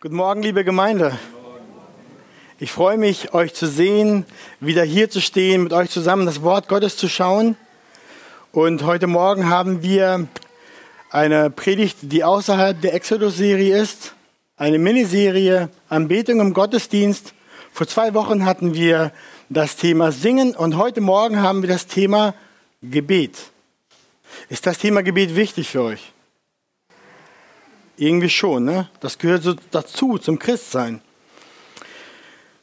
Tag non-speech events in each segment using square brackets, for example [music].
Guten Morgen, liebe Gemeinde. Ich freue mich, euch zu sehen, wieder hier zu stehen, mit euch zusammen das Wort Gottes zu schauen. Und heute Morgen haben wir eine Predigt, die außerhalb der Exodus-Serie ist, eine Miniserie Anbetung im Gottesdienst. Vor zwei Wochen hatten wir das Thema Singen und heute Morgen haben wir das Thema Gebet. Ist das Thema Gebet wichtig für euch? Irgendwie schon, ne? Das gehört so dazu, zum Christsein.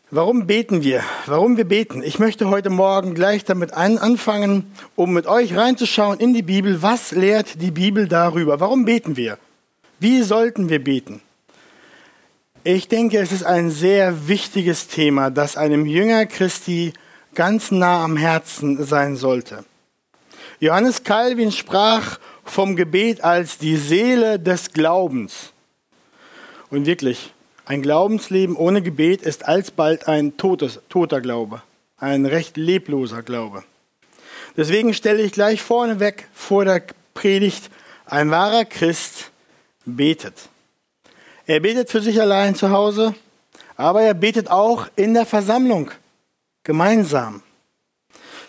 Warum beten wir? Warum wir beten? Ich möchte heute Morgen gleich damit anfangen, um mit euch reinzuschauen in die Bibel. Was lehrt die Bibel darüber? Warum beten wir? Wie sollten wir beten? Ich denke, es ist ein sehr wichtiges Thema, das einem Jünger Christi ganz nah am Herzen sein sollte. Johannes Calvin sprach vom Gebet als die Seele des Glaubens. Und wirklich, ein Glaubensleben ohne Gebet ist alsbald ein totes, toter Glaube, ein recht lebloser Glaube. Deswegen stelle ich gleich vorneweg vor der Predigt, ein wahrer Christ betet. Er betet für sich allein zu Hause, aber er betet auch in der Versammlung, gemeinsam.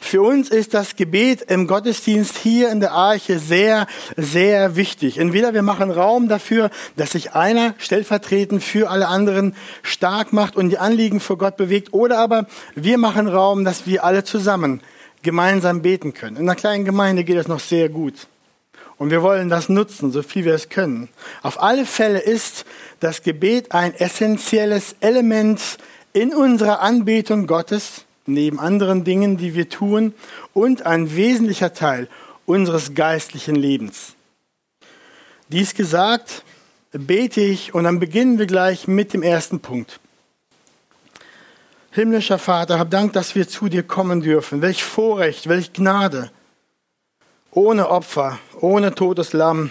Für uns ist das Gebet im Gottesdienst hier in der Arche sehr, sehr wichtig. Entweder wir machen Raum dafür, dass sich einer stellvertretend für alle anderen stark macht und die Anliegen vor Gott bewegt, oder aber wir machen Raum, dass wir alle zusammen gemeinsam beten können. In einer kleinen Gemeinde geht es noch sehr gut. Und wir wollen das nutzen, so viel wir es können. Auf alle Fälle ist das Gebet ein essentielles Element in unserer Anbetung Gottes neben anderen Dingen, die wir tun, und ein wesentlicher Teil unseres geistlichen Lebens. Dies gesagt, bete ich und dann beginnen wir gleich mit dem ersten Punkt. Himmlischer Vater, hab Dank, dass wir zu dir kommen dürfen. Welch Vorrecht, welch Gnade. Ohne Opfer, ohne totes Lamm,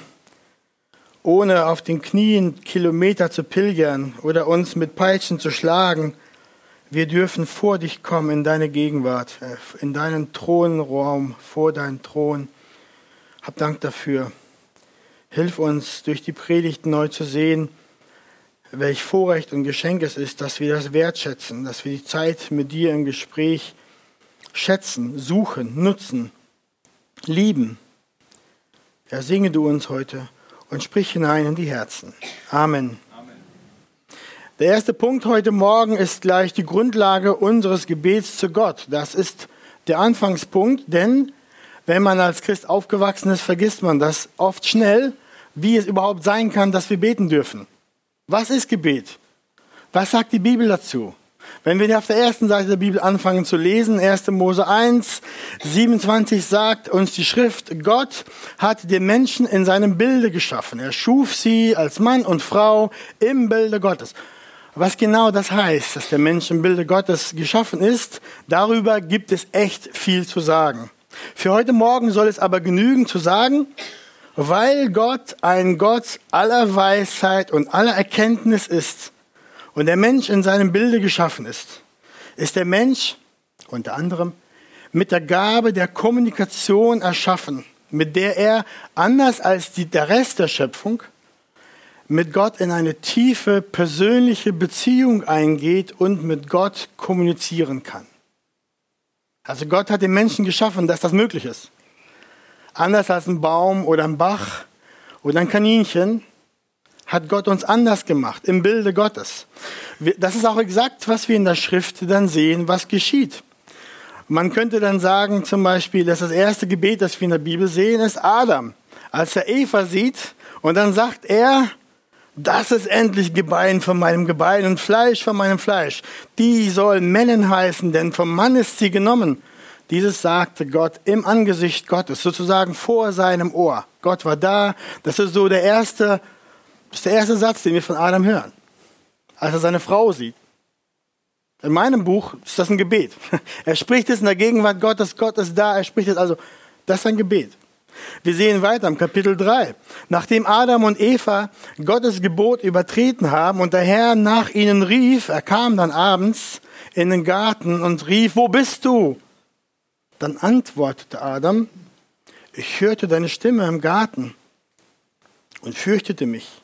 ohne auf den Knien Kilometer zu pilgern oder uns mit Peitschen zu schlagen, wir dürfen vor dich kommen in deine Gegenwart, in deinen Thronraum, vor deinen Thron. Hab Dank dafür. Hilf uns, durch die Predigt neu zu sehen, welch Vorrecht und Geschenk es ist, dass wir das wertschätzen, dass wir die Zeit mit dir im Gespräch schätzen, suchen, nutzen, lieben. Ja, singe du uns heute und sprich hinein in die Herzen. Amen. Der erste Punkt heute Morgen ist gleich die Grundlage unseres Gebets zu Gott. Das ist der Anfangspunkt, denn wenn man als Christ aufgewachsen ist, vergisst man das oft schnell, wie es überhaupt sein kann, dass wir beten dürfen. Was ist Gebet? Was sagt die Bibel dazu? Wenn wir auf der ersten Seite der Bibel anfangen zu lesen, 1. Mose 1, 27 sagt uns die Schrift, Gott hat den Menschen in seinem Bilde geschaffen. Er schuf sie als Mann und Frau im Bilde Gottes. Was genau das heißt, dass der Mensch im Bilde Gottes geschaffen ist, darüber gibt es echt viel zu sagen. Für heute Morgen soll es aber genügen zu sagen, weil Gott ein Gott aller Weisheit und aller Erkenntnis ist und der Mensch in seinem Bilde geschaffen ist, ist der Mensch unter anderem mit der Gabe der Kommunikation erschaffen, mit der er, anders als die, der Rest der Schöpfung, mit Gott in eine tiefe persönliche Beziehung eingeht und mit Gott kommunizieren kann. Also Gott hat den Menschen geschaffen, dass das möglich ist. Anders als ein Baum oder ein Bach oder ein Kaninchen hat Gott uns anders gemacht, im Bilde Gottes. Das ist auch exakt, was wir in der Schrift dann sehen, was geschieht. Man könnte dann sagen, zum Beispiel, dass das erste Gebet, das wir in der Bibel sehen, ist Adam. Als er Eva sieht und dann sagt er, das ist endlich Gebein von meinem Gebein und Fleisch von meinem Fleisch. Die soll Männin heißen, denn vom Mann ist sie genommen. Dieses sagte Gott im Angesicht Gottes, sozusagen vor seinem Ohr. Gott war da. Das ist so der erste, das ist der erste Satz, den wir von Adam hören. Als er seine Frau sieht. In meinem Buch ist das ein Gebet. [laughs] Er spricht es in der Gegenwart Gottes. Gott ist da. Er spricht es also. Das ist ein Gebet. Wir sehen weiter im Kapitel 3. Nachdem Adam und Eva Gottes Gebot übertreten haben und der Herr nach ihnen rief, er kam dann abends in den Garten und rief, wo bist du? Dann antwortete Adam, ich hörte deine Stimme im Garten und fürchtete mich,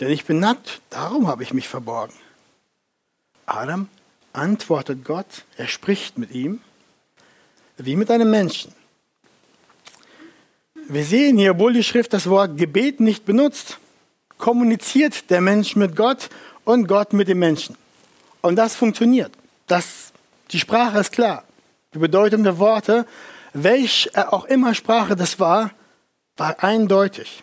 denn ich bin nackt, darum habe ich mich verborgen. Adam antwortet Gott, er spricht mit ihm, wie mit einem Menschen. Wir sehen hier, obwohl die Schrift das Wort Gebet nicht benutzt, kommuniziert der Mensch mit Gott und Gott mit dem Menschen. Und das funktioniert. Das, die Sprache ist klar. Die Bedeutung der Worte, welch auch immer Sprache das war, war eindeutig.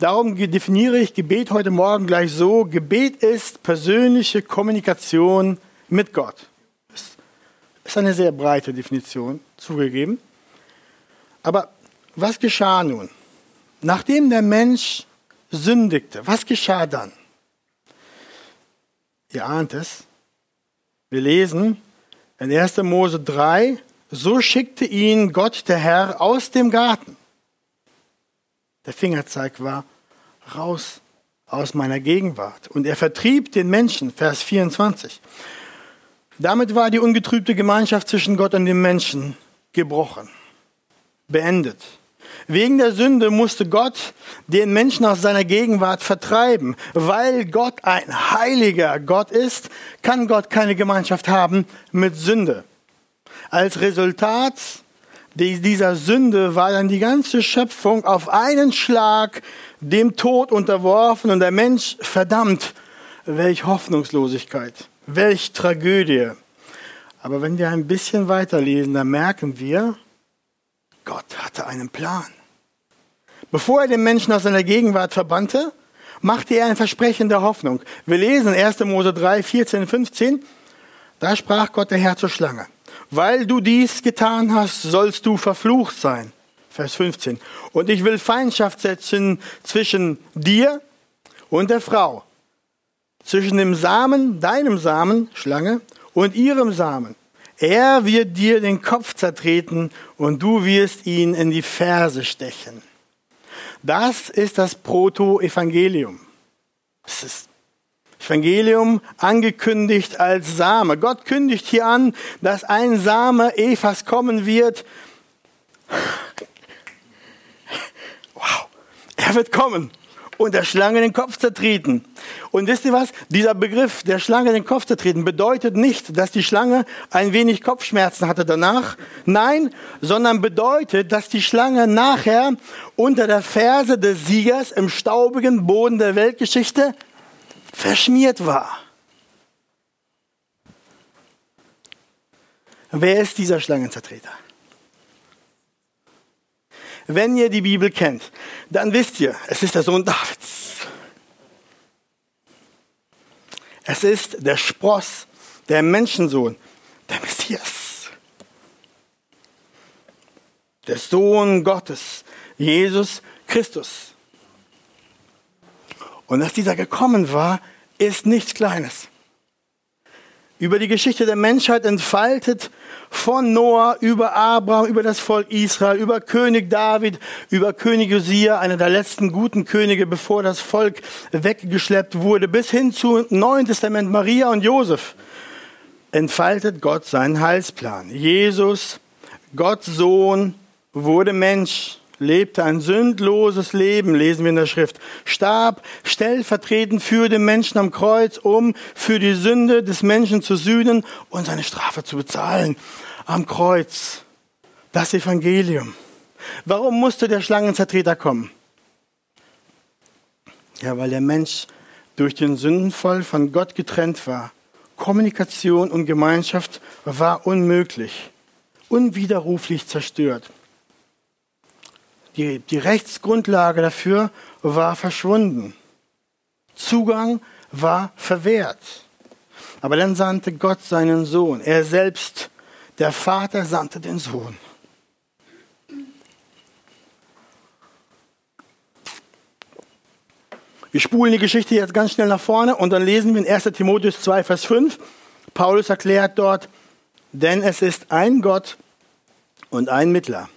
Darum definiere ich Gebet heute Morgen gleich so. Gebet ist persönliche Kommunikation mit Gott. Das ist eine sehr breite Definition, zugegeben. Aber was geschah nun? Nachdem der Mensch sündigte, was geschah dann? Ihr ahnt es. Wir lesen in 1. Mose 3, so schickte ihn Gott der Herr aus dem Garten. Der Fingerzeig war raus aus meiner Gegenwart. Und er vertrieb den Menschen, Vers 24. Damit war die ungetrübte Gemeinschaft zwischen Gott und dem Menschen gebrochen, beendet. Wegen der Sünde musste Gott den Menschen aus seiner Gegenwart vertreiben. Weil Gott ein heiliger Gott ist, kann Gott keine Gemeinschaft haben mit Sünde. Als Resultat dieser Sünde war dann die ganze Schöpfung auf einen Schlag dem Tod unterworfen und der Mensch verdammt. Welch Hoffnungslosigkeit, welch Tragödie. Aber wenn wir ein bisschen weiterlesen, dann merken wir, Gott hatte einen Plan. Bevor er den Menschen aus seiner Gegenwart verbannte, machte er ein Versprechen der Hoffnung. Wir lesen 1. Mose 3, 14, 15. Da sprach Gott der Herr zur Schlange. Weil du dies getan hast, sollst du verflucht sein. Vers 15. Und ich will Feindschaft setzen zwischen dir und der Frau, zwischen dem Samen, deinem Samen, Schlange, und ihrem Samen. Er wird dir den Kopf zertreten und du wirst ihn in die Ferse stechen. Das ist das Proto-Evangelium. Es ist Evangelium angekündigt als Same. Gott kündigt hier an, dass ein Same Evas kommen wird. Wow, er wird kommen und der Schlange den Kopf zertreten. Und wisst ihr was? Dieser Begriff, der Schlange den Kopf zertreten, bedeutet nicht, dass die Schlange ein wenig Kopfschmerzen hatte danach. Nein, sondern bedeutet, dass die Schlange nachher unter der Ferse des Siegers im staubigen Boden der Weltgeschichte verschmiert war. Wer ist dieser Schlangenzertreter? Wenn ihr die Bibel kennt, dann wisst ihr, es ist der Sohn Davids. Es ist der Spross, der Menschensohn, der Messias. Der Sohn Gottes, Jesus Christus. Und dass dieser gekommen war, ist nichts Kleines über die Geschichte der Menschheit entfaltet, von Noah über Abraham, über das Volk Israel, über König David, über König Josia, einer der letzten guten Könige, bevor das Volk weggeschleppt wurde, bis hin zu Neuen Testament Maria und Josef, entfaltet Gott seinen Heilsplan. Jesus, Gottes Sohn, wurde Mensch lebte ein sündloses Leben, lesen wir in der Schrift, starb stellvertretend für den Menschen am Kreuz, um für die Sünde des Menschen zu sühnen und seine Strafe zu bezahlen. Am Kreuz. Das Evangelium. Warum musste der Schlangenzertreter kommen? Ja, weil der Mensch durch den Sündenfall von Gott getrennt war. Kommunikation und Gemeinschaft war unmöglich, unwiderruflich zerstört. Die, die Rechtsgrundlage dafür war verschwunden. Zugang war verwehrt. Aber dann sandte Gott seinen Sohn. Er selbst, der Vater, sandte den Sohn. Wir spulen die Geschichte jetzt ganz schnell nach vorne und dann lesen wir in 1 Timotheus 2, Vers 5. Paulus erklärt dort, denn es ist ein Gott und ein Mittler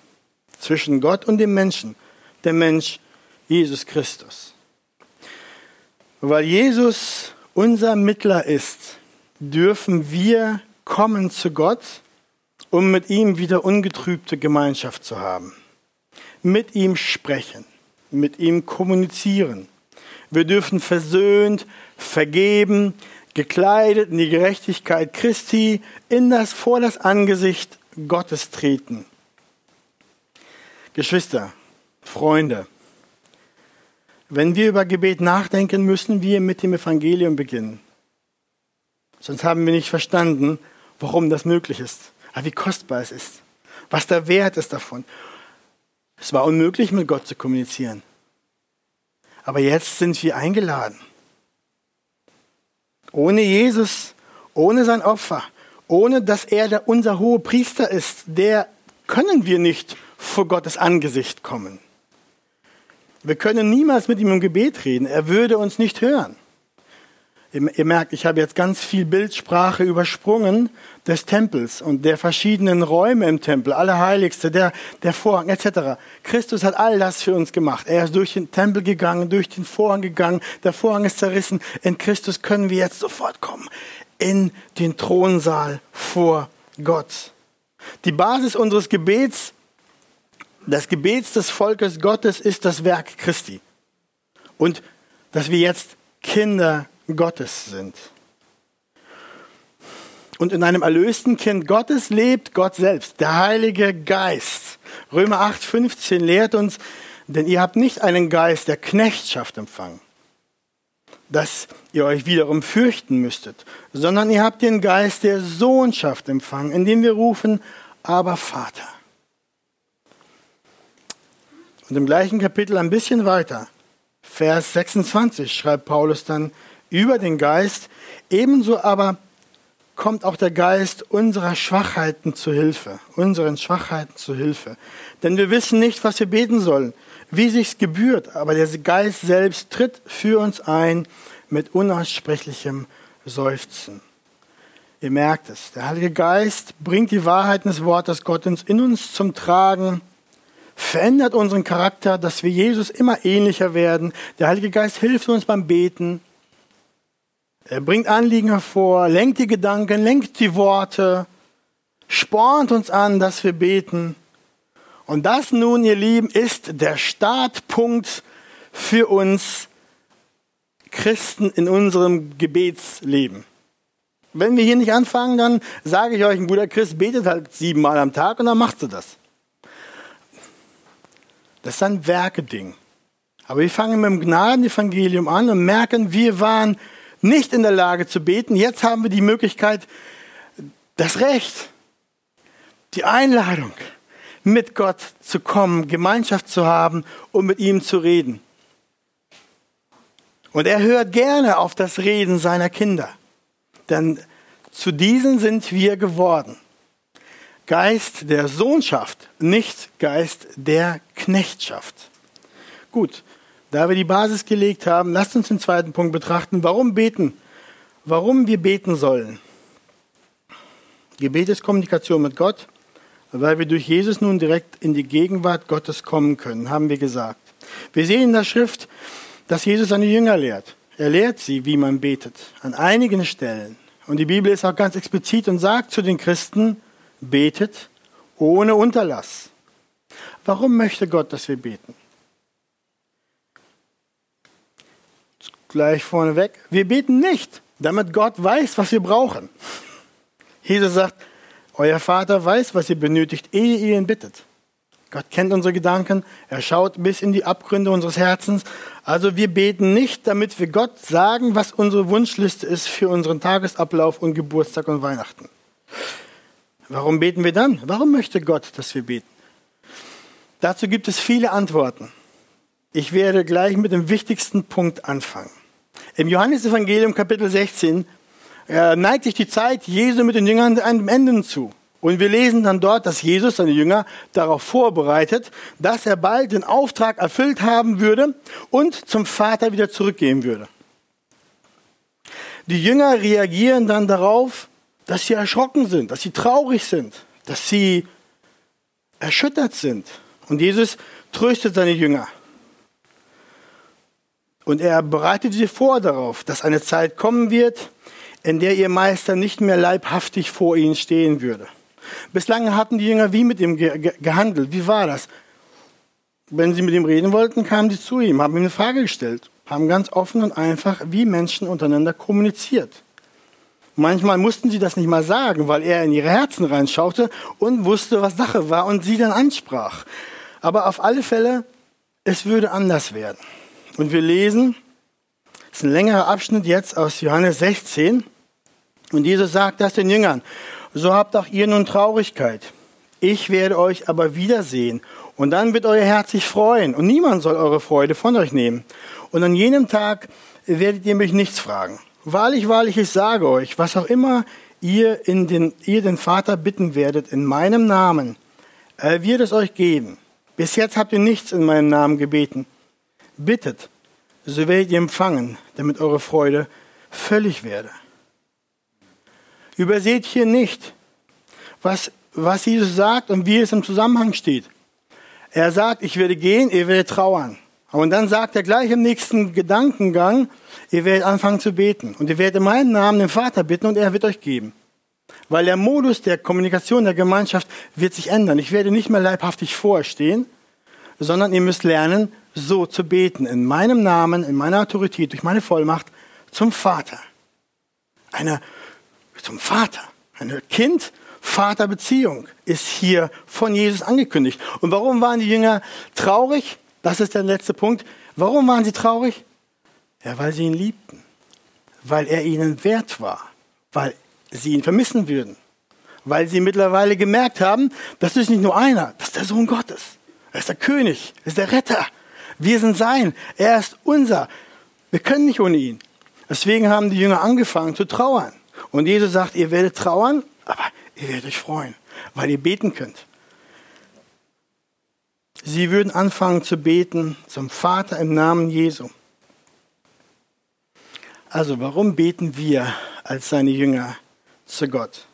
zwischen Gott und dem Menschen, der Mensch Jesus Christus. Weil Jesus unser Mittler ist, dürfen wir kommen zu Gott, um mit ihm wieder ungetrübte Gemeinschaft zu haben. Mit ihm sprechen, mit ihm kommunizieren. Wir dürfen versöhnt, vergeben, gekleidet in die Gerechtigkeit Christi in das, vor das Angesicht Gottes treten. Geschwister, Freunde, wenn wir über Gebet nachdenken, müssen wir mit dem Evangelium beginnen. Sonst haben wir nicht verstanden, warum das möglich ist, wie kostbar es ist, was der Wert ist davon. Es war unmöglich, mit Gott zu kommunizieren. Aber jetzt sind wir eingeladen. Ohne Jesus, ohne sein Opfer, ohne dass er unser hohe Priester ist, der können wir nicht vor Gottes Angesicht kommen. Wir können niemals mit ihm im Gebet reden. Er würde uns nicht hören. Ihr merkt, ich habe jetzt ganz viel Bildsprache übersprungen des Tempels und der verschiedenen Räume im Tempel, Allerheiligste, der, der Vorhang etc. Christus hat all das für uns gemacht. Er ist durch den Tempel gegangen, durch den Vorhang gegangen, der Vorhang ist zerrissen. In Christus können wir jetzt sofort kommen in den Thronsaal vor Gott. Die Basis unseres Gebets, das Gebets des Volkes Gottes ist das Werk Christi. Und dass wir jetzt Kinder Gottes sind. Und in einem erlösten Kind Gottes lebt Gott selbst, der Heilige Geist. Römer 8, 15 lehrt uns, denn ihr habt nicht einen Geist der Knechtschaft empfangen, dass ihr euch wiederum fürchten müsstet, sondern ihr habt den Geist der Sohnschaft empfangen, indem wir rufen, aber Vater. Und im gleichen Kapitel ein bisschen weiter, Vers 26, schreibt Paulus dann, über den Geist, ebenso aber kommt auch der Geist unserer Schwachheiten zu Hilfe, unseren Schwachheiten zu Hilfe. Denn wir wissen nicht, was wir beten sollen, wie sich's gebührt, aber der Geist selbst tritt für uns ein mit unaussprechlichem Seufzen. Ihr merkt es, der Heilige Geist bringt die Wahrheiten des Wortes Gottes in uns zum Tragen, verändert unseren Charakter, dass wir Jesus immer ähnlicher werden. Der Heilige Geist hilft uns beim Beten, er bringt Anliegen hervor, lenkt die Gedanken, lenkt die Worte, spornt uns an, dass wir beten. Und das nun, ihr Lieben, ist der Startpunkt für uns Christen in unserem Gebetsleben. Wenn wir hier nicht anfangen, dann sage ich euch, ein guter Christ betet halt siebenmal am Tag und dann macht du das. Das ist ein Werkeding. Aber wir fangen mit dem Gnadenevangelium an und merken, wir waren nicht in der Lage zu beten. Jetzt haben wir die Möglichkeit, das Recht, die Einladung, mit Gott zu kommen, Gemeinschaft zu haben und mit ihm zu reden. Und er hört gerne auf das Reden seiner Kinder. Denn zu diesen sind wir geworden. Geist der Sohnschaft, nicht Geist der Knechtschaft. Gut, da wir die Basis gelegt haben, lasst uns den zweiten Punkt betrachten. Warum beten? Warum wir beten sollen. Gebet ist Kommunikation mit Gott, weil wir durch Jesus nun direkt in die Gegenwart Gottes kommen können, haben wir gesagt. Wir sehen in der Schrift, dass Jesus seine Jünger lehrt. Er lehrt sie, wie man betet, an einigen Stellen. Und die Bibel ist auch ganz explizit und sagt zu den Christen, betet ohne Unterlass. Warum möchte Gott, dass wir beten? gleich vorneweg, wir beten nicht, damit Gott weiß, was wir brauchen. Jesus sagt, euer Vater weiß, was ihr benötigt, ehe ihr ihn bittet. Gott kennt unsere Gedanken, er schaut bis in die Abgründe unseres Herzens. Also wir beten nicht, damit wir Gott sagen, was unsere Wunschliste ist für unseren Tagesablauf und Geburtstag und Weihnachten. Warum beten wir dann? Warum möchte Gott, dass wir beten? Dazu gibt es viele Antworten. Ich werde gleich mit dem wichtigsten Punkt anfangen. Im Johannesevangelium Kapitel 16 äh, neigt sich die Zeit Jesu mit den Jüngern einem Ende zu. Und wir lesen dann dort, dass Jesus seine Jünger darauf vorbereitet, dass er bald den Auftrag erfüllt haben würde und zum Vater wieder zurückgehen würde. Die Jünger reagieren dann darauf, dass sie erschrocken sind, dass sie traurig sind, dass sie erschüttert sind. Und Jesus tröstet seine Jünger. Und er bereitet sie vor darauf, dass eine Zeit kommen wird, in der ihr Meister nicht mehr leibhaftig vor ihnen stehen würde. Bislang hatten die Jünger wie mit ihm gehandelt. Wie war das? Wenn sie mit ihm reden wollten, kamen sie zu ihm, haben ihm eine Frage gestellt. haben ganz offen und einfach wie Menschen untereinander kommuniziert. Manchmal mussten sie das nicht mal sagen, weil er in ihre Herzen reinschaute und wusste, was Sache war und sie dann ansprach. Aber auf alle Fälle, es würde anders werden. Und wir lesen, es ist ein längerer Abschnitt jetzt aus Johannes 16. Und Jesus sagt das den Jüngern. So habt auch ihr nun Traurigkeit. Ich werde euch aber wiedersehen. Und dann wird euer Herz sich freuen. Und niemand soll eure Freude von euch nehmen. Und an jenem Tag werdet ihr mich nichts fragen. Wahrlich, wahrlich, ich sage euch, was auch immer ihr, in den, ihr den Vater bitten werdet in meinem Namen, er wird es euch geben. Bis jetzt habt ihr nichts in meinem Namen gebeten. Bittet, so werdet ihr empfangen, damit eure Freude völlig werde. Überseht hier nicht, was, was Jesus sagt und wie es im Zusammenhang steht. Er sagt, ich werde gehen, ihr werdet trauern. Und dann sagt er gleich im nächsten Gedankengang, ihr werdet anfangen zu beten. Und ihr werdet in meinem Namen den Vater bitten und er wird euch geben. Weil der Modus der Kommunikation der Gemeinschaft wird sich ändern. Ich werde nicht mehr leibhaftig vorstehen, sondern ihr müsst lernen, so zu beten. In meinem Namen, in meiner Autorität, durch meine Vollmacht zum Vater. Eine, zum Vater. Eine Kind-Vater-Beziehung ist hier von Jesus angekündigt. Und warum waren die Jünger traurig? Das ist der letzte Punkt. Warum waren sie traurig? Ja, weil sie ihn liebten. Weil er ihnen wert war. Weil sie ihn vermissen würden. Weil sie mittlerweile gemerkt haben, das ist nicht nur einer, das ist der Sohn Gottes. Er ist der König, er ist der Retter. Wir sind sein, er ist unser. Wir können nicht ohne ihn. Deswegen haben die Jünger angefangen zu trauern. Und Jesus sagt, ihr werdet trauern, aber ihr werdet euch freuen, weil ihr beten könnt. Sie würden anfangen zu beten zum Vater im Namen Jesu. Also warum beten wir als seine Jünger zu Gott?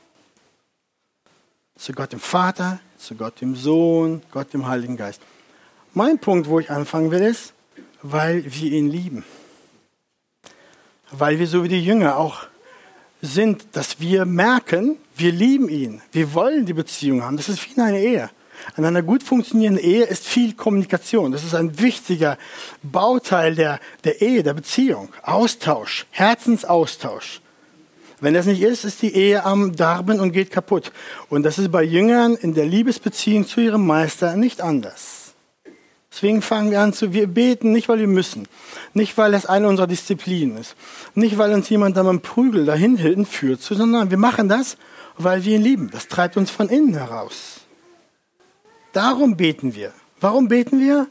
Zu Gott dem Vater, zu Gott dem Sohn, Gott dem Heiligen Geist. Mein Punkt, wo ich anfangen will, ist, weil wir ihn lieben. Weil wir so wie die Jünger auch sind, dass wir merken, wir lieben ihn. Wir wollen die Beziehung haben. Das ist wie in einer Ehe. An einer gut funktionierenden Ehe ist viel Kommunikation. Das ist ein wichtiger Bauteil der, der Ehe, der Beziehung. Austausch, Herzensaustausch. Wenn das nicht ist, ist die Ehe am Darben und geht kaputt. Und das ist bei Jüngern in der Liebesbeziehung zu ihrem Meister nicht anders. Deswegen fangen wir an zu, wir beten nicht, weil wir müssen. Nicht, weil es eine unserer Disziplinen ist. Nicht, weil uns jemand da einem Prügel dahin führt, sondern wir machen das, weil wir ihn lieben. Das treibt uns von innen heraus. Darum beten wir. Warum beten wir?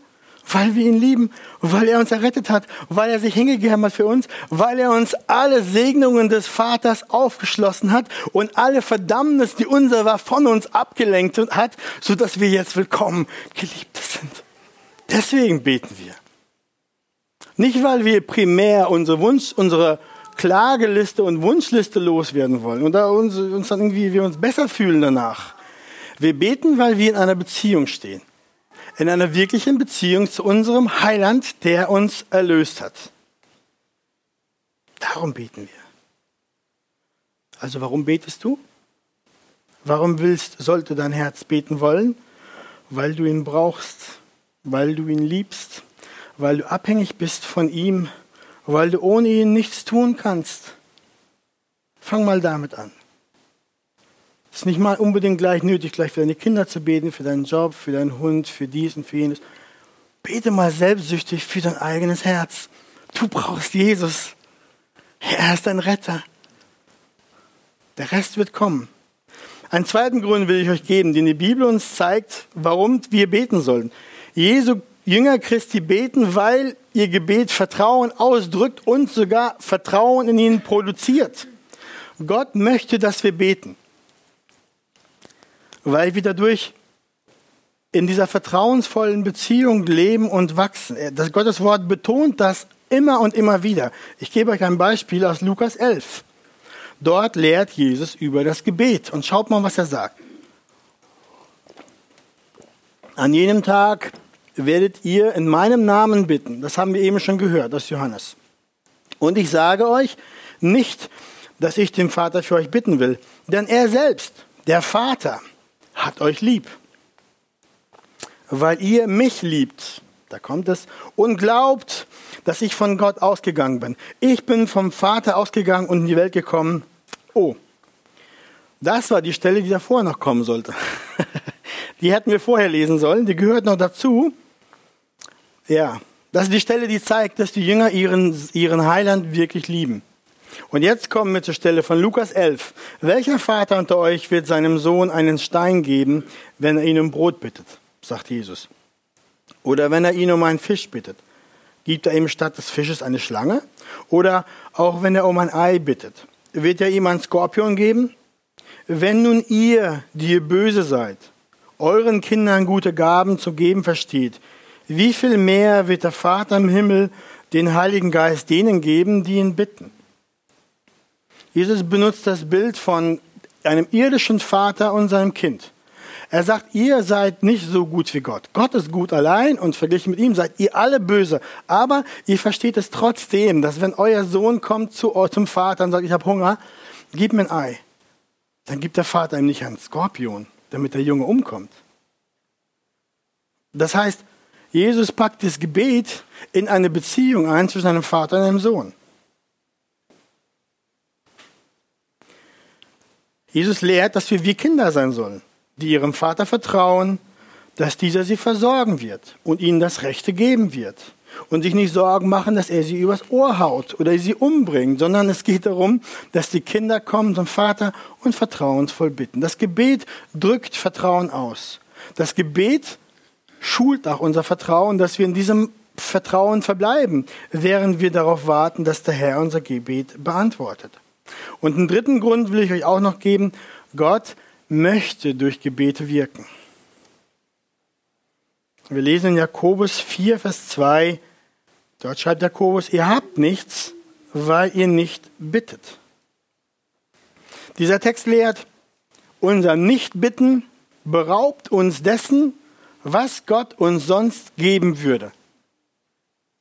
Weil wir ihn lieben, weil er uns errettet hat, weil er sich hingegeben hat für uns, weil er uns alle Segnungen des Vaters aufgeschlossen hat und alle Verdammnis, die unser war, von uns abgelenkt hat, sodass wir jetzt willkommen Geliebte sind. Deswegen beten wir. Nicht, weil wir primär unsere Wunsch, unsere Klageliste und Wunschliste loswerden wollen und da uns, uns dann irgendwie wir uns besser fühlen danach. Wir beten, weil wir in einer Beziehung stehen. In einer wirklichen Beziehung zu unserem Heiland, der uns erlöst hat. Darum beten wir. Also warum betest du? Warum willst, sollte dein Herz beten wollen? Weil du ihn brauchst, weil du ihn liebst, weil du abhängig bist von ihm, weil du ohne ihn nichts tun kannst. Fang mal damit an. Ist nicht mal unbedingt gleich nötig, gleich für deine Kinder zu beten, für deinen Job, für deinen Hund, für dies und für jenes. Bete mal selbstsüchtig für dein eigenes Herz. Du brauchst Jesus. Er ist dein Retter. Der Rest wird kommen. Einen zweiten Grund will ich euch geben, den die Bibel uns zeigt, warum wir beten sollen. Jesu Jünger Christi beten, weil ihr Gebet Vertrauen ausdrückt und sogar Vertrauen in ihn produziert. Gott möchte, dass wir beten weil wir dadurch in dieser vertrauensvollen Beziehung leben und wachsen. Das Gottes Wort betont das immer und immer wieder. Ich gebe euch ein Beispiel aus Lukas 11. Dort lehrt Jesus über das Gebet und schaut mal, was er sagt. An jenem Tag werdet ihr in meinem Namen bitten. Das haben wir eben schon gehört aus Johannes. Und ich sage euch nicht, dass ich den Vater für euch bitten will, denn er selbst, der Vater, hat euch lieb. Weil ihr mich liebt da kommt es, und glaubt, dass ich von Gott ausgegangen bin. Ich bin vom Vater ausgegangen und in die Welt gekommen. Oh, das war die Stelle, die davor noch kommen sollte. [laughs] die hätten wir vorher lesen sollen, die gehört noch dazu. Ja, das ist die Stelle, die zeigt, dass die Jünger ihren, ihren Heiland wirklich lieben. Und jetzt kommen wir zur Stelle von Lukas 11. Welcher Vater unter euch wird seinem Sohn einen Stein geben, wenn er ihn um Brot bittet? sagt Jesus. Oder wenn er ihn um einen Fisch bittet, gibt er ihm statt des Fisches eine Schlange? Oder auch wenn er um ein Ei bittet, wird er ihm einen Skorpion geben? Wenn nun ihr, die ihr böse seid, euren Kindern gute Gaben zu geben versteht, wie viel mehr wird der Vater im Himmel den Heiligen Geist denen geben, die ihn bitten? Jesus benutzt das Bild von einem irdischen Vater und seinem Kind. Er sagt, ihr seid nicht so gut wie Gott. Gott ist gut allein und verglichen mit ihm seid ihr alle böse. Aber ihr versteht es trotzdem, dass wenn euer Sohn kommt zu, zum Vater und sagt, ich habe Hunger, gib mir ein Ei. Dann gibt der Vater ihm nicht einen Skorpion, damit der Junge umkommt. Das heißt, Jesus packt das Gebet in eine Beziehung ein zwischen einem Vater und einem Sohn. Jesus lehrt, dass wir wie Kinder sein sollen die ihrem Vater vertrauen, dass dieser sie versorgen wird und ihnen das Rechte geben wird. Und sich nicht Sorgen machen, dass er sie übers Ohr haut oder sie umbringt, sondern es geht darum, dass die Kinder kommen zum Vater und vertrauensvoll bitten. Das Gebet drückt Vertrauen aus. Das Gebet schult auch unser Vertrauen, dass wir in diesem Vertrauen verbleiben, während wir darauf warten, dass der Herr unser Gebet beantwortet. Und einen dritten Grund will ich euch auch noch geben. Gott möchte durch Gebete wirken. Wir lesen in Jakobus 4, Vers 2, dort schreibt Jakobus, ihr habt nichts, weil ihr nicht bittet. Dieser Text lehrt, unser Nichtbitten beraubt uns dessen, was Gott uns sonst geben würde.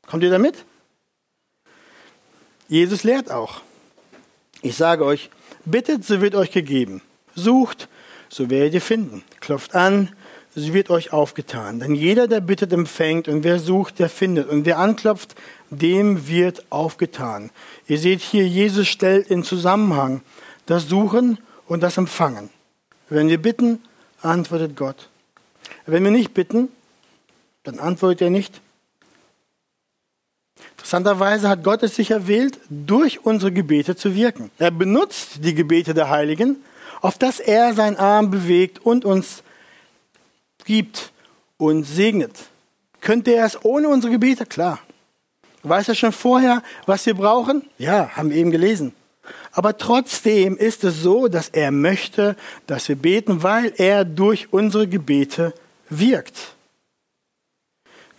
Kommt ihr damit? Jesus lehrt auch. Ich sage euch, bittet, so wird euch gegeben. Sucht, so werdet ihr finden. Klopft an, so wird euch aufgetan. Denn jeder, der bittet, empfängt und wer sucht, der findet. Und wer anklopft, dem wird aufgetan. Ihr seht hier, Jesus stellt in Zusammenhang das Suchen und das Empfangen. Wenn wir bitten, antwortet Gott. Wenn wir nicht bitten, dann antwortet er nicht. Interessanterweise hat Gott es sich erwählt, durch unsere Gebete zu wirken. Er benutzt die Gebete der Heiligen, auf dass er seinen Arm bewegt und uns gibt und segnet. Könnte er es ohne unsere Gebete? Klar. Weiß er schon vorher, was wir brauchen? Ja, haben wir eben gelesen. Aber trotzdem ist es so, dass er möchte, dass wir beten, weil er durch unsere Gebete wirkt.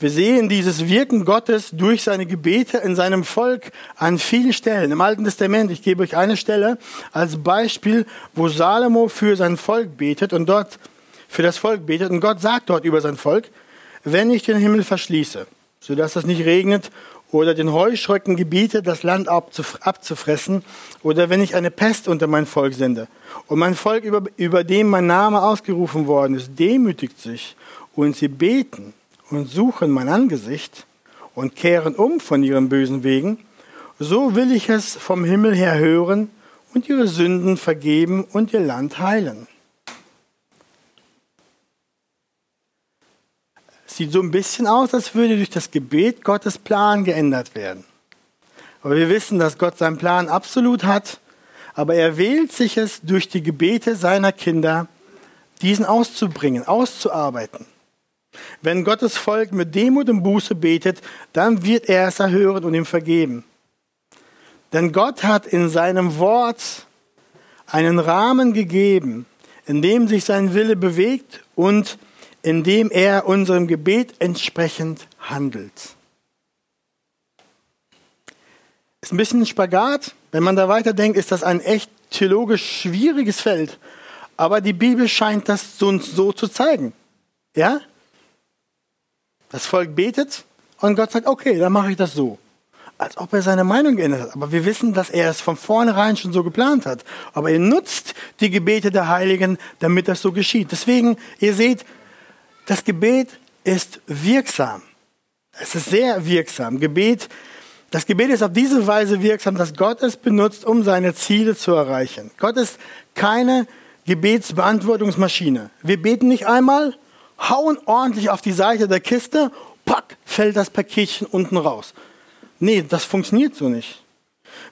Wir sehen dieses Wirken Gottes durch seine Gebete in seinem Volk an vielen Stellen. Im Alten Testament, ich gebe euch eine Stelle als Beispiel, wo Salomo für sein Volk betet und dort für das Volk betet und Gott sagt dort über sein Volk, wenn ich den Himmel verschließe, sodass es nicht regnet oder den Heuschrecken gebiete, das Land abzufressen, oder wenn ich eine Pest unter mein Volk sende und mein Volk, über, über dem mein Name ausgerufen worden ist, demütigt sich und sie beten und suchen mein Angesicht und kehren um von ihren bösen Wegen, so will ich es vom Himmel her hören und ihre Sünden vergeben und ihr Land heilen. Sieht so ein bisschen aus, als würde durch das Gebet Gottes Plan geändert werden. Aber wir wissen, dass Gott seinen Plan absolut hat, aber er wählt sich es durch die Gebete seiner Kinder, diesen auszubringen, auszuarbeiten. Wenn Gottes Volk mit Demut und Buße betet, dann wird er es erhören und ihm vergeben. Denn Gott hat in seinem Wort einen Rahmen gegeben, in dem sich sein Wille bewegt und in dem er unserem Gebet entsprechend handelt. Ist ein bisschen ein Spagat. Wenn man da weiterdenkt, ist das ein echt theologisch schwieriges Feld. Aber die Bibel scheint das uns so zu zeigen. Ja? Das Volk betet und Gott sagt, okay, dann mache ich das so. Als ob er seine Meinung geändert hat. Aber wir wissen, dass er es von vornherein schon so geplant hat. Aber er nutzt die Gebete der Heiligen, damit das so geschieht. Deswegen, ihr seht, das Gebet ist wirksam. Es ist sehr wirksam. Gebet, das Gebet ist auf diese Weise wirksam, dass Gott es benutzt, um seine Ziele zu erreichen. Gott ist keine Gebetsbeantwortungsmaschine. Wir beten nicht einmal, hauen ordentlich auf die Seite der Kiste, pack, fällt das Paketchen unten raus. Nee, das funktioniert so nicht.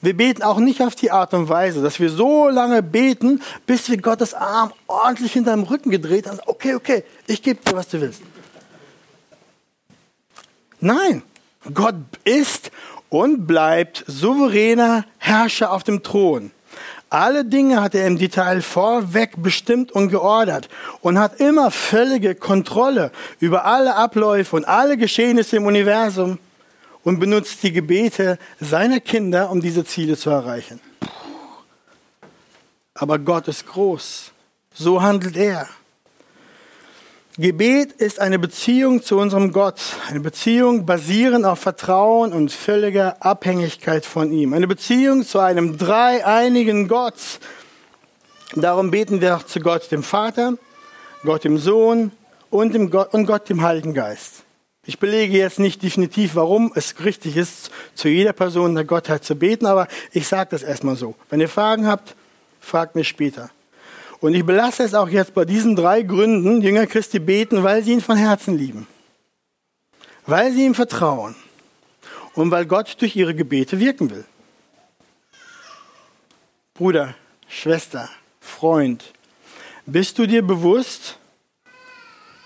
Wir beten auch nicht auf die Art und Weise, dass wir so lange beten, bis wir Gottes Arm ordentlich hinter dem Rücken gedreht haben. Okay, okay, ich gebe dir, was du willst. Nein, Gott ist und bleibt souveräner Herrscher auf dem Thron. Alle Dinge hat er im Detail vorweg bestimmt und geordert und hat immer völlige Kontrolle über alle Abläufe und alle Geschehnisse im Universum und benutzt die Gebete seiner Kinder, um diese Ziele zu erreichen. Aber Gott ist groß. So handelt er. Gebet ist eine Beziehung zu unserem Gott, eine Beziehung basierend auf Vertrauen und völliger Abhängigkeit von ihm, eine Beziehung zu einem dreieinigen Gott. Darum beten wir auch zu Gott, dem Vater, Gott, dem Sohn und, dem Gott, und Gott, dem Heiligen Geist. Ich belege jetzt nicht definitiv, warum es richtig ist, zu jeder Person der Gottheit zu beten, aber ich sage das erstmal so. Wenn ihr Fragen habt, fragt mich später. Und ich belasse es auch jetzt bei diesen drei Gründen, Jünger Christi beten, weil sie ihn von Herzen lieben, weil sie ihm vertrauen und weil Gott durch ihre Gebete wirken will. Bruder, Schwester, Freund, bist du dir bewusst,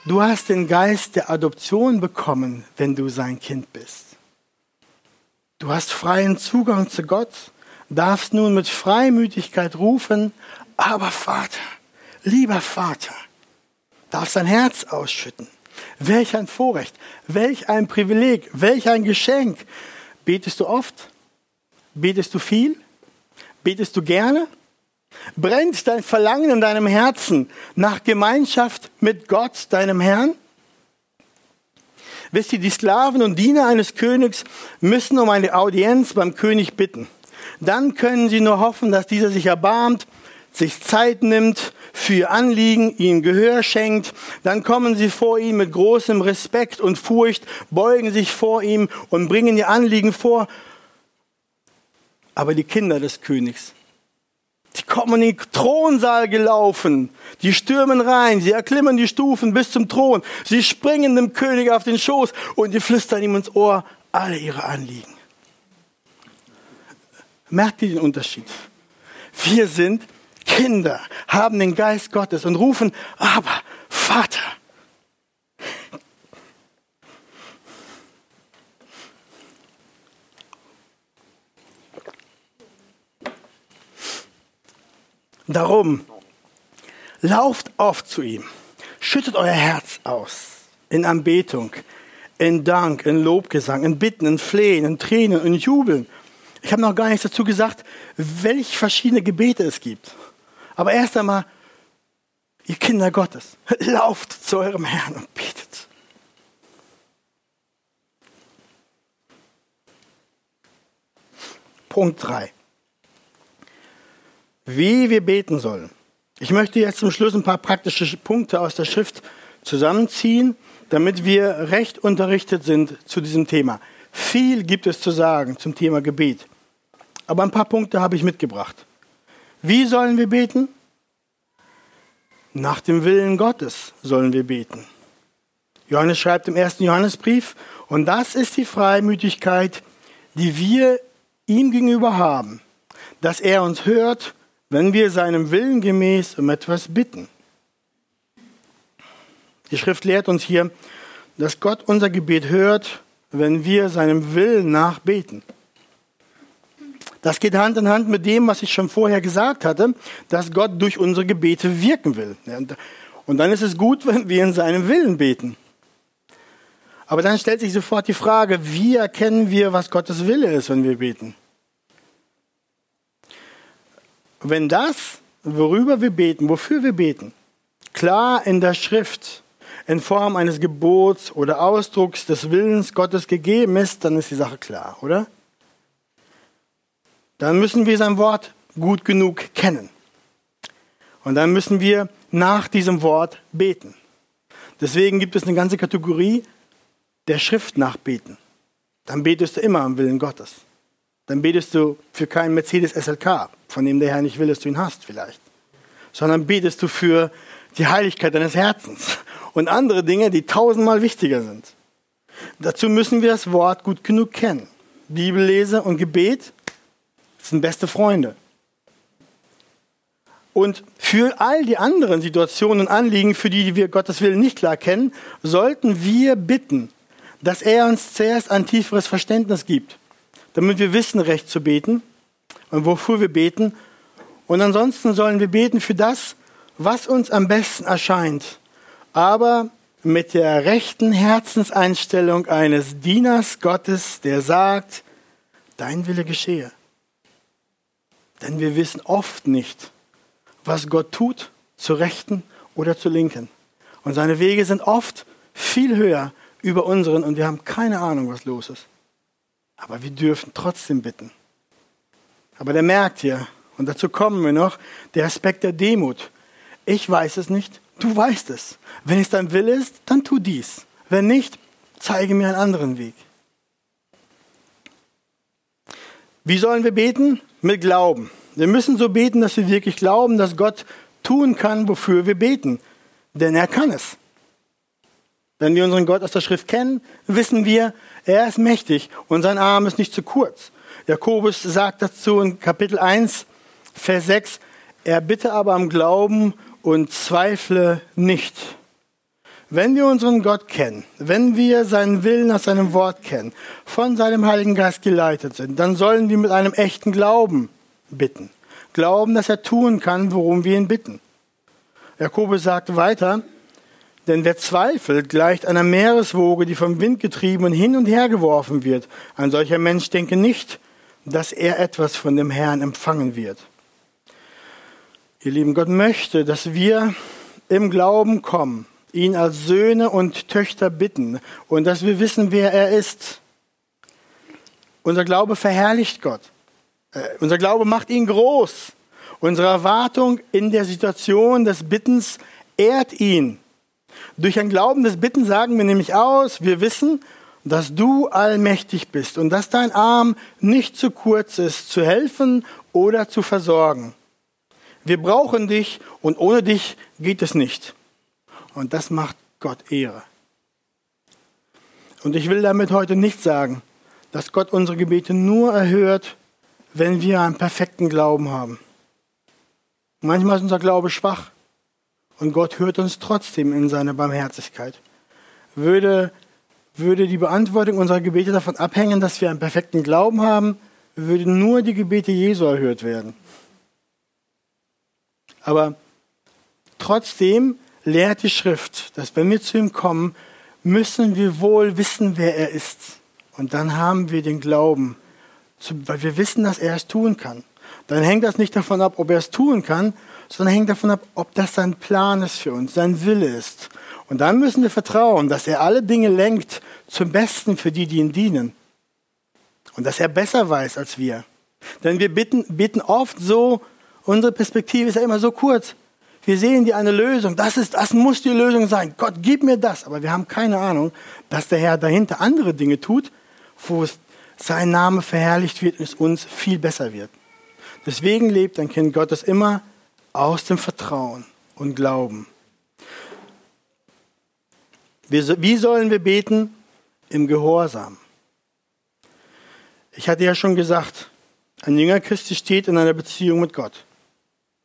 du hast den Geist der Adoption bekommen, wenn du sein Kind bist. Du hast freien Zugang zu Gott, darfst nun mit Freimütigkeit rufen, aber Vater, lieber Vater, darf sein Herz ausschütten. Welch ein Vorrecht, welch ein Privileg, welch ein Geschenk. Betest du oft? Betest du viel? Betest du gerne? Brennt dein Verlangen in deinem Herzen nach Gemeinschaft mit Gott, deinem Herrn? Wisst ihr, die Sklaven und Diener eines Königs müssen um eine Audienz beim König bitten. Dann können sie nur hoffen, dass dieser sich erbarmt sich Zeit nimmt für ihr Anliegen, ihnen Gehör schenkt, dann kommen sie vor ihm mit großem Respekt und Furcht, beugen sich vor ihm und bringen ihr Anliegen vor. Aber die Kinder des Königs, die kommen in den Thronsaal gelaufen, die stürmen rein, sie erklimmen die Stufen bis zum Thron, sie springen dem König auf den Schoß und die flüstern ihm ins Ohr alle ihre Anliegen. Merkt ihr den Unterschied? Wir sind Kinder haben den Geist Gottes und rufen, aber Vater. Darum, lauft auf zu ihm, schüttet euer Herz aus in Anbetung, in Dank, in Lobgesang, in Bitten, in Flehen, in Tränen, in Jubeln. Ich habe noch gar nichts dazu gesagt, welche verschiedene Gebete es gibt. Aber erst einmal, ihr Kinder Gottes, lauft zu eurem Herrn und betet. Punkt 3. Wie wir beten sollen. Ich möchte jetzt zum Schluss ein paar praktische Punkte aus der Schrift zusammenziehen, damit wir recht unterrichtet sind zu diesem Thema. Viel gibt es zu sagen zum Thema Gebet. Aber ein paar Punkte habe ich mitgebracht. Wie sollen wir beten? Nach dem Willen Gottes sollen wir beten. Johannes schreibt im ersten Johannesbrief, und das ist die Freimütigkeit, die wir ihm gegenüber haben, dass er uns hört, wenn wir seinem Willen gemäß um etwas bitten. Die Schrift lehrt uns hier, dass Gott unser Gebet hört, wenn wir seinem Willen nachbeten. Das geht Hand in Hand mit dem, was ich schon vorher gesagt hatte, dass Gott durch unsere Gebete wirken will. Und dann ist es gut, [laughs] wenn wir in seinem Willen beten. Aber dann stellt sich sofort die Frage, wie erkennen wir, was Gottes Wille ist, wenn wir beten? Wenn das, worüber wir beten, wofür wir beten, klar in der Schrift in Form eines Gebots oder Ausdrucks des Willens Gottes gegeben ist, dann ist die Sache klar, oder? Dann müssen wir sein Wort gut genug kennen. Und dann müssen wir nach diesem Wort beten. Deswegen gibt es eine ganze Kategorie der Schrift nachbeten, dann betest du immer am Willen Gottes. Dann betest du für keinen Mercedes SLK, von dem der Herr nicht will, dass du ihn hast vielleicht. Sondern betest du für die Heiligkeit deines Herzens und andere Dinge, die tausendmal wichtiger sind. Dazu müssen wir das Wort gut genug kennen. Bibellese und Gebet sind beste Freunde. Und für all die anderen Situationen und Anliegen, für die wir Gottes Willen nicht klar kennen, sollten wir bitten, dass er uns zuerst ein tieferes Verständnis gibt, damit wir wissen, recht zu beten und wofür wir beten. Und ansonsten sollen wir beten für das, was uns am besten erscheint, aber mit der rechten Herzenseinstellung eines Dieners Gottes, der sagt, dein Wille geschehe. Denn wir wissen oft nicht, was Gott tut, zur Rechten oder zur Linken. Und seine Wege sind oft viel höher über unseren und wir haben keine Ahnung, was los ist. Aber wir dürfen trotzdem bitten. Aber der merkt hier, und dazu kommen wir noch, der Aspekt der Demut. Ich weiß es nicht, du weißt es. Wenn es dein Wille ist, dann tu dies. Wenn nicht, zeige mir einen anderen Weg. Wie sollen wir beten? Mit Glauben. Wir müssen so beten, dass wir wirklich glauben, dass Gott tun kann, wofür wir beten. Denn er kann es. Wenn wir unseren Gott aus der Schrift kennen, wissen wir, er ist mächtig und sein Arm ist nicht zu kurz. Jakobus sagt dazu in Kapitel 1, Vers 6, er bitte aber am Glauben und zweifle nicht. Wenn wir unseren Gott kennen, wenn wir seinen Willen aus seinem Wort kennen, von seinem Heiligen Geist geleitet sind, dann sollen wir mit einem echten Glauben bitten. Glauben, dass er tun kann, worum wir ihn bitten. Jakobus sagt weiter, denn wer zweifelt, gleicht einer Meereswoge, die vom Wind getrieben und hin und her geworfen wird. Ein solcher Mensch denke nicht, dass er etwas von dem Herrn empfangen wird. Ihr Lieben, Gott möchte, dass wir im Glauben kommen, ihn als Söhne und Töchter bitten und dass wir wissen, wer er ist. Unser Glaube verherrlicht Gott. Äh, unser Glaube macht ihn groß. Unsere Erwartung in der Situation des Bittens ehrt ihn. Durch ein Glauben des Bitten sagen wir nämlich aus, wir wissen, dass du allmächtig bist und dass dein Arm nicht zu kurz ist, zu helfen oder zu versorgen. Wir brauchen dich und ohne dich geht es nicht. Und das macht Gott Ehre. Und ich will damit heute nicht sagen, dass Gott unsere Gebete nur erhört, wenn wir einen perfekten Glauben haben. Manchmal ist unser Glaube schwach und Gott hört uns trotzdem in seiner Barmherzigkeit. Würde, würde die Beantwortung unserer Gebete davon abhängen, dass wir einen perfekten Glauben haben, würden nur die Gebete Jesu erhört werden. Aber trotzdem lehrt die Schrift, dass wenn wir zu ihm kommen, müssen wir wohl wissen, wer er ist. Und dann haben wir den Glauben, weil wir wissen, dass er es tun kann. Dann hängt das nicht davon ab, ob er es tun kann, sondern hängt davon ab, ob das sein Plan ist für uns, sein Wille ist. Und dann müssen wir vertrauen, dass er alle Dinge lenkt zum Besten für die, die ihm dienen. Und dass er besser weiß als wir. Denn wir bitten, bitten oft so, Unsere Perspektive ist ja immer so kurz. Wir sehen die eine Lösung. Das ist, das muss die Lösung sein. Gott, gib mir das. Aber wir haben keine Ahnung, dass der Herr dahinter andere Dinge tut, wo sein Name verherrlicht wird und es uns viel besser wird. Deswegen lebt ein Kind Gottes immer aus dem Vertrauen und Glauben. Wie sollen wir beten? Im Gehorsam. Ich hatte ja schon gesagt, ein Jünger Christi steht in einer Beziehung mit Gott.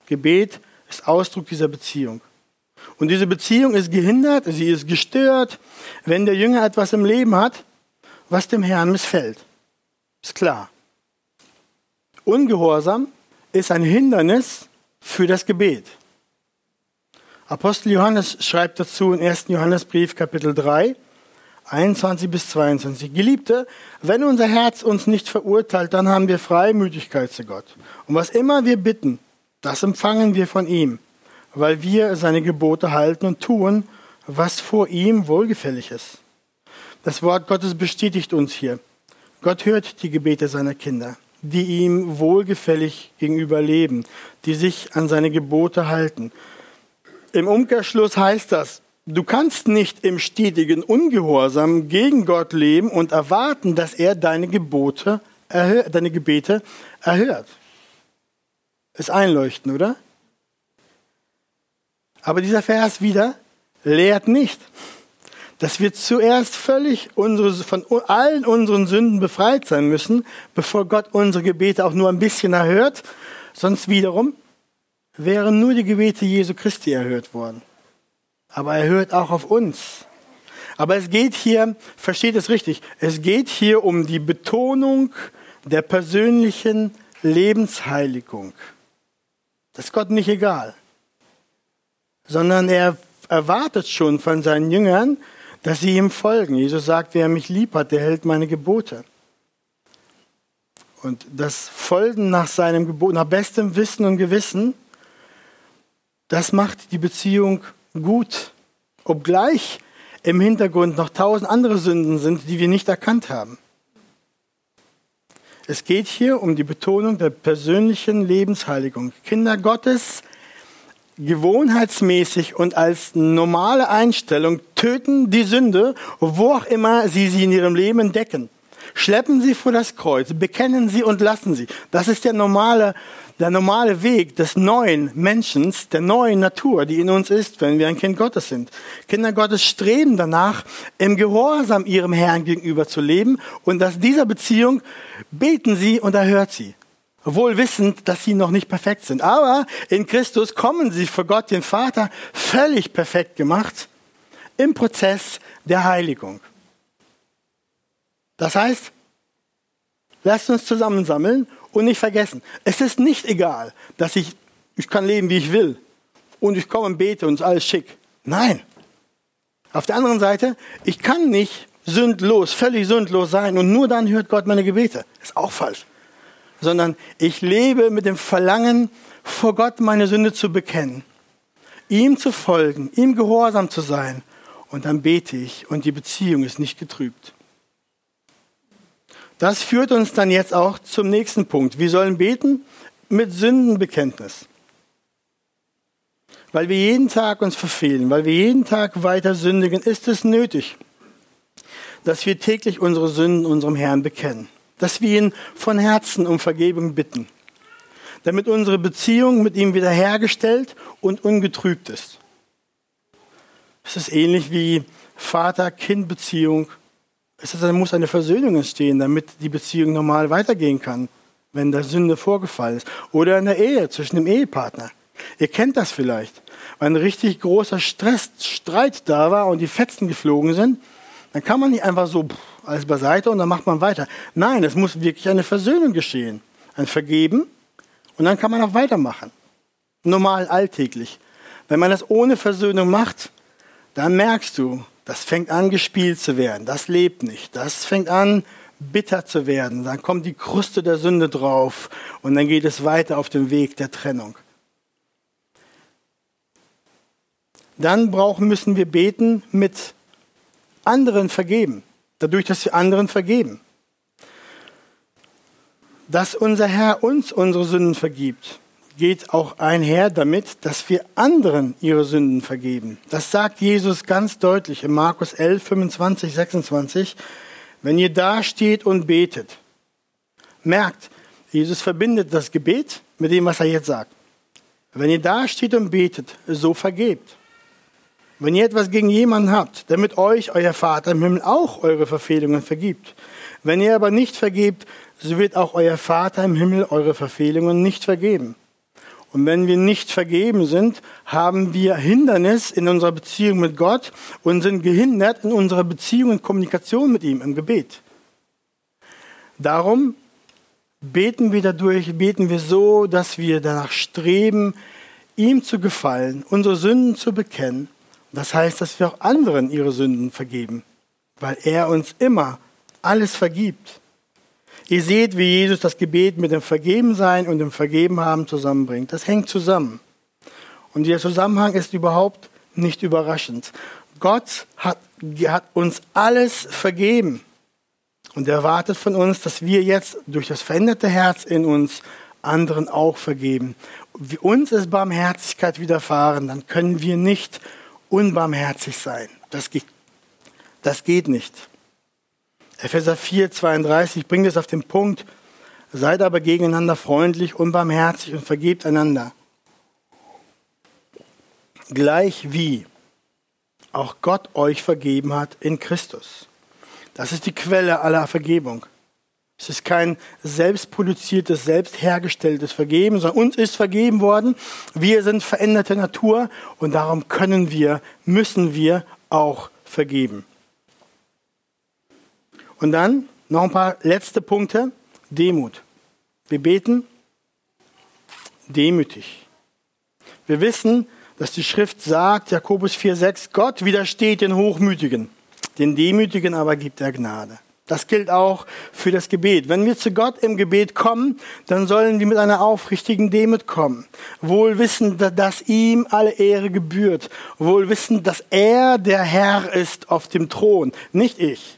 Gebet ist Ausdruck dieser Beziehung. Und diese Beziehung ist gehindert, sie ist gestört, wenn der Jünger etwas im Leben hat, was dem Herrn missfällt. Ist klar. Ungehorsam ist ein Hindernis für das Gebet. Apostel Johannes schreibt dazu in 1. Johannesbrief Kapitel 3, 21 bis 22. Geliebte, wenn unser Herz uns nicht verurteilt, dann haben wir Freimütigkeit zu Gott. Und was immer wir bitten, das empfangen wir von ihm, weil wir seine Gebote halten und tun, was vor ihm wohlgefällig ist. Das Wort Gottes bestätigt uns hier. Gott hört die Gebete seiner Kinder, die ihm wohlgefällig gegenüber leben, die sich an seine Gebote halten. Im Umkehrschluss heißt das, du kannst nicht im stetigen Ungehorsam gegen Gott leben und erwarten, dass er deine Gebote, deine Gebete erhört. Ist einleuchten, oder? Aber dieser Vers wieder lehrt nicht, dass wir zuerst völlig unsere, von allen unseren Sünden befreit sein müssen, bevor Gott unsere Gebete auch nur ein bisschen erhört. Sonst wiederum wären nur die Gebete Jesu Christi erhört worden. Aber er hört auch auf uns. Aber es geht hier, versteht es richtig, es geht hier um die Betonung der persönlichen Lebensheiligung. Das ist Gott nicht egal, sondern er erwartet schon von seinen Jüngern, dass sie ihm folgen. Jesus sagt, wer mich lieb hat, der hält meine Gebote. Und das Folgen nach seinem Gebot, nach bestem Wissen und Gewissen, das macht die Beziehung gut, obgleich im Hintergrund noch tausend andere Sünden sind, die wir nicht erkannt haben. Es geht hier um die Betonung der persönlichen Lebensheiligung. Kinder Gottes gewohnheitsmäßig und als normale Einstellung töten die Sünde, wo auch immer sie sie in ihrem Leben entdecken. Schleppen sie vor das Kreuz, bekennen sie und lassen sie. Das ist der normale der normale Weg des neuen Menschen, der neuen Natur, die in uns ist, wenn wir ein Kind Gottes sind. Kinder Gottes streben danach, im Gehorsam ihrem Herrn gegenüber zu leben und aus dieser Beziehung beten sie und erhört sie. Wohl wissend, dass sie noch nicht perfekt sind. Aber in Christus kommen sie vor Gott, den Vater, völlig perfekt gemacht im Prozess der Heiligung. Das heißt, lasst uns zusammensammeln und nicht vergessen, es ist nicht egal, dass ich, ich kann leben, wie ich will. Und ich komme und bete und ist alles schick. Nein. Auf der anderen Seite, ich kann nicht sündlos, völlig sündlos sein und nur dann hört Gott meine Gebete. Ist auch falsch. Sondern ich lebe mit dem Verlangen, vor Gott meine Sünde zu bekennen, ihm zu folgen, ihm gehorsam zu sein. Und dann bete ich und die Beziehung ist nicht getrübt. Das führt uns dann jetzt auch zum nächsten Punkt. Wir sollen beten mit Sündenbekenntnis. Weil wir jeden Tag uns verfehlen, weil wir jeden Tag weiter sündigen, ist es nötig, dass wir täglich unsere Sünden unserem Herrn bekennen. Dass wir ihn von Herzen um Vergebung bitten. Damit unsere Beziehung mit ihm wiederhergestellt und ungetrübt ist. Es ist ähnlich wie Vater-Kind-Beziehung es muss eine Versöhnung entstehen, damit die Beziehung normal weitergehen kann, wenn da Sünde vorgefallen ist. Oder in der Ehe zwischen dem Ehepartner. Ihr kennt das vielleicht. Wenn ein richtig großer Stress, Streit da war und die Fetzen geflogen sind, dann kann man nicht einfach so alles beiseite und dann macht man weiter. Nein, es muss wirklich eine Versöhnung geschehen. Ein Vergeben und dann kann man auch weitermachen. Normal, alltäglich. Wenn man das ohne Versöhnung macht, dann merkst du, das fängt an, gespielt zu werden. Das lebt nicht. Das fängt an, bitter zu werden. Dann kommt die Kruste der Sünde drauf und dann geht es weiter auf dem Weg der Trennung. Dann brauchen, müssen wir beten mit anderen vergeben. Dadurch, dass wir anderen vergeben. Dass unser Herr uns unsere Sünden vergibt geht auch einher damit, dass wir anderen ihre Sünden vergeben. Das sagt Jesus ganz deutlich in Markus 11, 25, 26. Wenn ihr da steht und betet, merkt, Jesus verbindet das Gebet mit dem, was er jetzt sagt. Wenn ihr da steht und betet, so vergebt. Wenn ihr etwas gegen jemanden habt, damit euch euer Vater im Himmel auch eure Verfehlungen vergibt. Wenn ihr aber nicht vergebt, so wird auch euer Vater im Himmel eure Verfehlungen nicht vergeben. Und wenn wir nicht vergeben sind, haben wir Hindernis in unserer Beziehung mit Gott und sind gehindert in unserer Beziehung und Kommunikation mit ihm im Gebet. Darum beten wir dadurch, beten wir so, dass wir danach streben, ihm zu gefallen, unsere Sünden zu bekennen. Das heißt, dass wir auch anderen ihre Sünden vergeben, weil er uns immer alles vergibt. Ihr seht, wie Jesus das Gebet mit dem Vergebensein und dem Vergebenhaben zusammenbringt. Das hängt zusammen. Und dieser Zusammenhang ist überhaupt nicht überraschend. Gott hat, hat uns alles vergeben. Und er erwartet von uns, dass wir jetzt durch das veränderte Herz in uns anderen auch vergeben. Uns ist Barmherzigkeit widerfahren, dann können wir nicht unbarmherzig sein. Das geht, das geht nicht. Epheser 4, 32 bringt es auf den Punkt, seid aber gegeneinander freundlich, unbarmherzig und vergebt einander. Gleich wie auch Gott euch vergeben hat in Christus. Das ist die Quelle aller Vergebung. Es ist kein selbstproduziertes, selbst hergestelltes Vergeben, sondern uns ist vergeben worden. Wir sind veränderte Natur und darum können wir, müssen wir auch vergeben. Und dann noch ein paar letzte Punkte. Demut. Wir beten demütig. Wir wissen, dass die Schrift sagt, Jakobus 4,6, Gott widersteht den Hochmütigen, den Demütigen aber gibt er Gnade. Das gilt auch für das Gebet. Wenn wir zu Gott im Gebet kommen, dann sollen wir mit einer aufrichtigen Demut kommen. Wohl wissen, dass ihm alle Ehre gebührt. Wohl wissen, dass er der Herr ist auf dem Thron, nicht ich.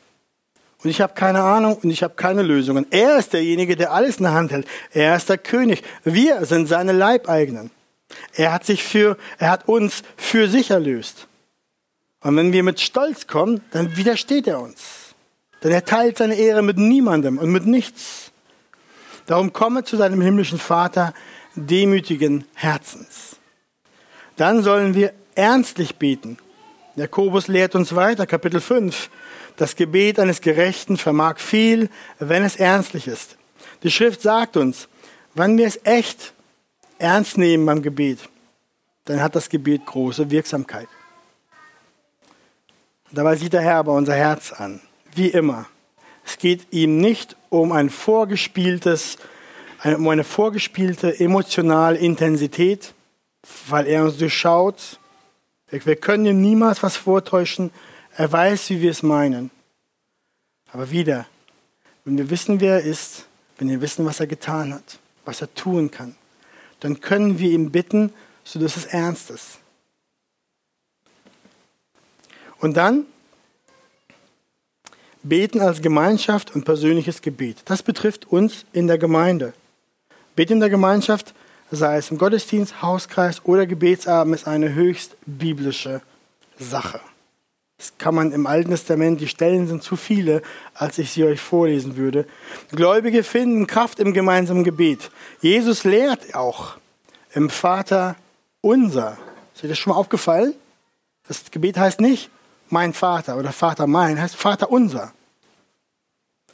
Und ich habe keine Ahnung und ich habe keine Lösungen. Er ist derjenige, der alles in der Hand hält. Er ist der König. Wir sind seine Leibeigenen. Er hat sich für, er hat uns für sich erlöst. Und wenn wir mit Stolz kommen, dann widersteht er uns. Denn er teilt seine Ehre mit niemandem und mit nichts. Darum komme zu seinem himmlischen Vater demütigen Herzens. Dann sollen wir ernstlich beten. Jakobus lehrt uns weiter, Kapitel 5. Das Gebet eines Gerechten vermag viel, wenn es ernstlich ist. Die Schrift sagt uns, wenn wir es echt ernst nehmen beim Gebet, dann hat das Gebet große Wirksamkeit. Dabei sieht der Herr aber unser Herz an, wie immer. Es geht ihm nicht um ein vorgespieltes, um eine vorgespielte emotionale Intensität, weil er uns durchschaut. Wir können ihm niemals was vortäuschen. Er weiß, wie wir es meinen. Aber wieder, wenn wir wissen, wer er ist, wenn wir wissen, was er getan hat, was er tun kann, dann können wir ihn bitten, sodass es ernst ist. Und dann beten als Gemeinschaft und persönliches Gebet. Das betrifft uns in der Gemeinde. Beten in der Gemeinschaft, sei es im Gottesdienst, Hauskreis oder Gebetsabend, ist eine höchst biblische Sache. Das kann man im Alten Testament, die Stellen sind zu viele, als ich sie euch vorlesen würde. Gläubige finden Kraft im gemeinsamen Gebet. Jesus lehrt auch im Vater unser. Ist euch das schon mal aufgefallen? Das Gebet heißt nicht mein Vater oder Vater mein, heißt Vater unser.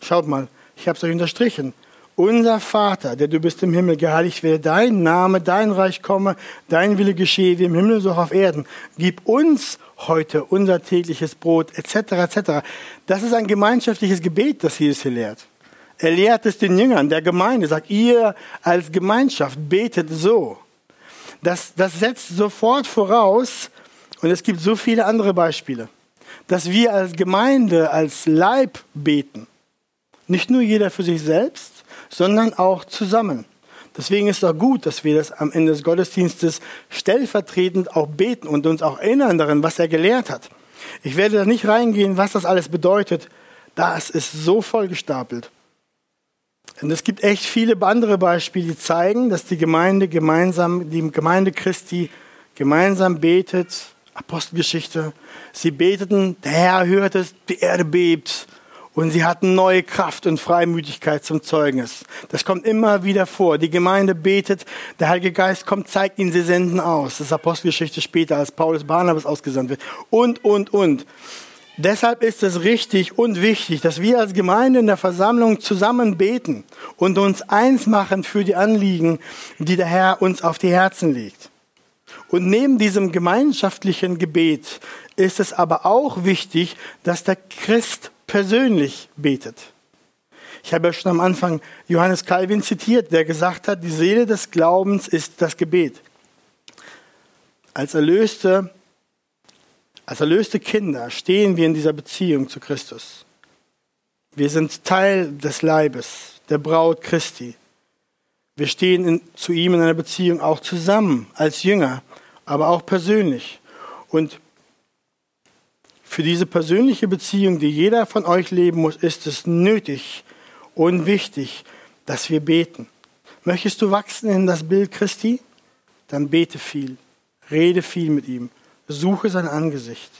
Schaut mal, ich habe es euch unterstrichen. Unser Vater, der du bist im Himmel, geheiligt werde dein Name, dein Reich komme, dein Wille geschehe wie im Himmel so auch auf Erden. Gib uns heute unser tägliches Brot, etc., etc. Das ist ein gemeinschaftliches Gebet, das Jesus hier lehrt. Er lehrt es den Jüngern der Gemeinde, sagt, ihr als Gemeinschaft betet so. Das, das setzt sofort voraus, und es gibt so viele andere Beispiele, dass wir als Gemeinde, als Leib beten. Nicht nur jeder für sich selbst, sondern auch zusammen. Deswegen ist es auch gut, dass wir das am Ende des Gottesdienstes stellvertretend auch beten und uns auch erinnern daran, was er gelehrt hat. Ich werde da nicht reingehen, was das alles bedeutet. Das ist so vollgestapelt. Und es gibt echt viele andere Beispiele, die zeigen, dass die Gemeinde gemeinsam, die Gemeinde Christi gemeinsam betet. Apostelgeschichte. Sie beteten, der Herr hört es, die Erde bebt. Und sie hatten neue Kraft und Freimütigkeit zum Zeugnis. Das kommt immer wieder vor. Die Gemeinde betet, der Heilige Geist kommt, zeigt ihnen, sie senden aus. Das ist Apostelgeschichte später, als Paulus Barnabas ausgesandt wird. Und, und, und. Deshalb ist es richtig und wichtig, dass wir als Gemeinde in der Versammlung zusammen beten und uns eins machen für die Anliegen, die der Herr uns auf die Herzen legt. Und neben diesem gemeinschaftlichen Gebet ist es aber auch wichtig, dass der Christ persönlich betet. Ich habe ja schon am Anfang Johannes Calvin zitiert, der gesagt hat, die Seele des Glaubens ist das Gebet. Als erlöste, als erlöste Kinder stehen wir in dieser Beziehung zu Christus. Wir sind Teil des Leibes, der Braut Christi. Wir stehen in, zu ihm in einer Beziehung auch zusammen als Jünger, aber auch persönlich. Und für diese persönliche Beziehung, die jeder von euch leben muss, ist es nötig und wichtig, dass wir beten. Möchtest du wachsen in das Bild Christi? Dann bete viel, rede viel mit ihm, suche sein Angesicht.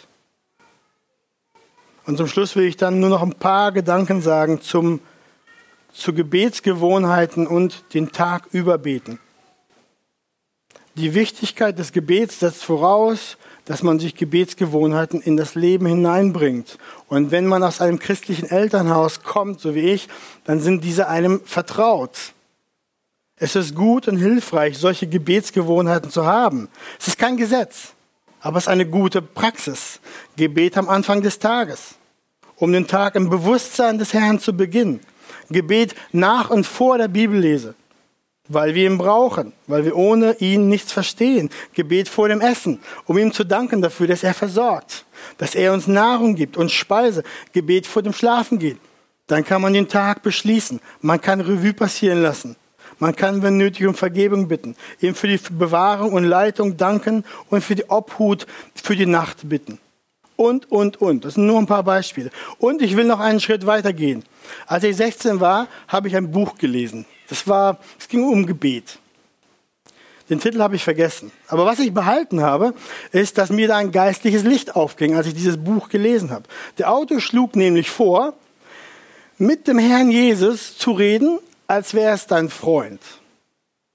Und zum Schluss will ich dann nur noch ein paar Gedanken sagen zum, zu Gebetsgewohnheiten und den Tag überbeten. Die Wichtigkeit des Gebets setzt voraus, dass man sich Gebetsgewohnheiten in das Leben hineinbringt. Und wenn man aus einem christlichen Elternhaus kommt, so wie ich, dann sind diese einem vertraut. Es ist gut und hilfreich, solche Gebetsgewohnheiten zu haben. Es ist kein Gesetz, aber es ist eine gute Praxis. Gebet am Anfang des Tages, um den Tag im Bewusstsein des Herrn zu beginnen. Gebet nach und vor der Bibellese weil wir ihn brauchen, weil wir ohne ihn nichts verstehen. Gebet vor dem Essen, um ihm zu danken dafür, dass er versorgt, dass er uns Nahrung gibt und Speise. Gebet vor dem Schlafen gehen. Dann kann man den Tag beschließen. Man kann Revue passieren lassen. Man kann, wenn nötig, um Vergebung bitten, ihm für die Bewahrung und Leitung danken und für die Obhut für die Nacht bitten. Und, und, und. Das sind nur ein paar Beispiele. Und ich will noch einen Schritt weitergehen. Als ich 16 war, habe ich ein Buch gelesen. Das war, es ging um Gebet. Den Titel habe ich vergessen. Aber was ich behalten habe, ist, dass mir da ein geistliches Licht aufging, als ich dieses Buch gelesen habe. Der Autor schlug nämlich vor, mit dem Herrn Jesus zu reden, als wäre es dein Freund.